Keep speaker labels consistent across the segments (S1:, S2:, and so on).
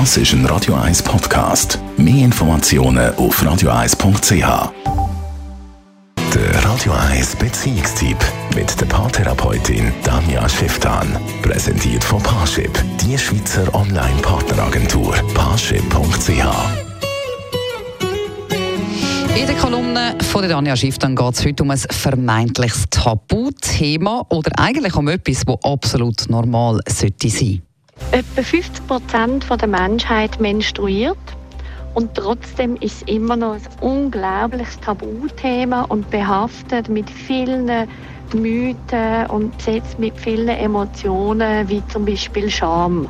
S1: Das ist ein Radio 1 Podcast. Mehr Informationen auf radio1.ch. Der Radio 1 Beziehungstyp mit der Paartherapeutin Danja Schifftan. Präsentiert von Paarship, die Schweizer Online-Partneragentur. Paarship.ch
S2: in der Kolumne von der Danja Schiff geht es heute um ein vermeintliches Tabuthema oder eigentlich um etwas, das absolut normal sollte sein.
S3: Etwa 50 Prozent der Menschheit menstruiert und trotzdem ist es immer noch ein unglaubliches Tabuthema und behaftet mit vielen Mythen und besetzt mit vielen Emotionen, wie zum Beispiel Scham.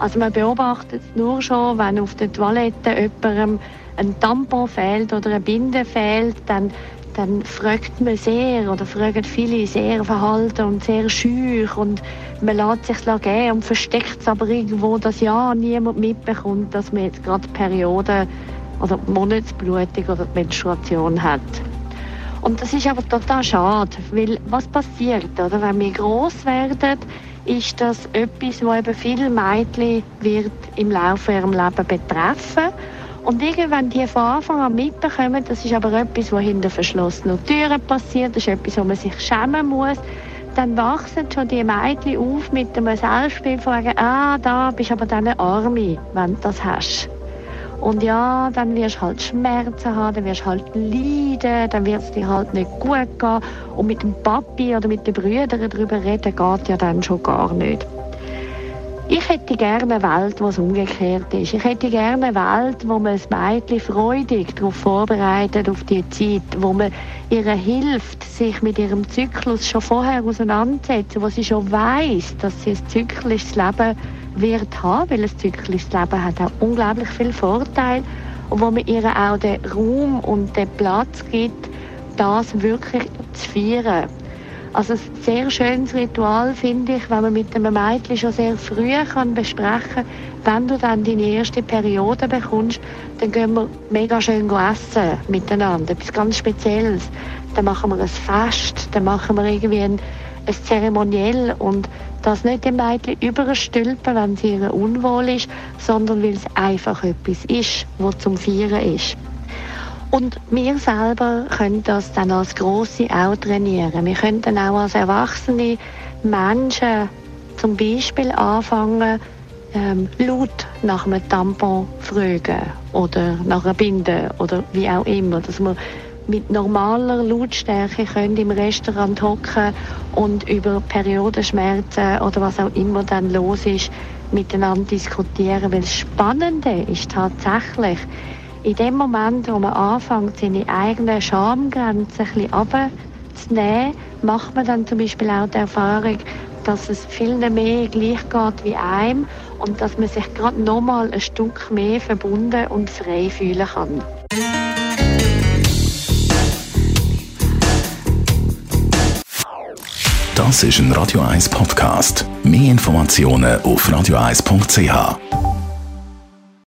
S3: Also man beobachtet es nur schon, wenn auf der Toilette jemandem ein Tampon fehlt oder eine Binde fehlt, dann, dann fragt man sehr oder fragen viele sehr verhalten und sehr schüch und man lässt sich gehen und versteckt es aber irgendwo, dass ja niemand mitbekommt, dass man jetzt gerade Periode oder Monatsblutung oder Menstruation hat. Und das ist aber total schade, weil was passiert, oder? wenn wir groß werden, ist das etwas, was eben viele Mädchen wird im Laufe ihres Lebens betreffen und irgendwann die von Anfang an mitbekommen, das ist aber etwas, was hinter verschlossenen Türen passiert, das ist etwas, wo man sich schämen muss, dann wachsen schon die Mädchen auf mit einem Selbstbild von ah, da bist aber deine Arme, wenn du das hast. Und ja, dann wirst du halt Schmerzen haben, dann wirst du halt leiden, dann wird es dir halt nicht gut gehen. Und mit dem Papi oder mit den Brüdern darüber reden geht ja dann schon gar nicht. Ich hätte gerne eine Welt, wo es umgekehrt ist. Ich hätte gerne eine Welt, wo man das Mädchen freudig darauf vorbereitet, auf die Zeit, wo man ihr hilft, sich mit ihrem Zyklus schon vorher auseinanderzusetzen, wo sie schon weiß, dass sie ein zyklisches Leben wird haben, weil ein zyklisches Leben hat auch unglaublich viele Vorteile und wo man ihr auch den Raum und den Platz gibt, das wirklich zu feiern. Also ein sehr schönes Ritual finde ich, wenn man mit einem Mädchen schon sehr früh kann besprechen wenn du dann deine erste Periode bekommst, dann gehen wir mega schön essen miteinander, etwas ganz Spezielles. Dann machen wir ein Fest, dann machen wir irgendwie ein, ein Zeremoniell und das nicht dem Mädchen überstülpen, wenn sie ihr unwohl ist, sondern weil es einfach etwas ist, was zum Feiern ist. Und wir selber können das dann als Grosse auch trainieren. Wir können dann auch als erwachsene Menschen zum Beispiel anfangen, ähm, laut nach einem Tampon fragen oder nach einer Binde oder wie auch immer, dass wir mit normaler Lautstärke können im Restaurant hocken und über Periodenschmerzen oder was auch immer dann los ist, miteinander diskutieren. Weil das Spannende ist tatsächlich, in dem Moment, wo man anfängt, seine eigenen Schamgrenzen ein bisschen runterzunehmen, macht man dann zum Beispiel auch die Erfahrung, dass es vielen mehr gleich geht wie einem und dass man sich gerade nochmal ein Stück mehr verbunden und frei fühlen kann.
S1: Das ist ein Radio 1 Podcast. Mehr Informationen auf radio1.ch.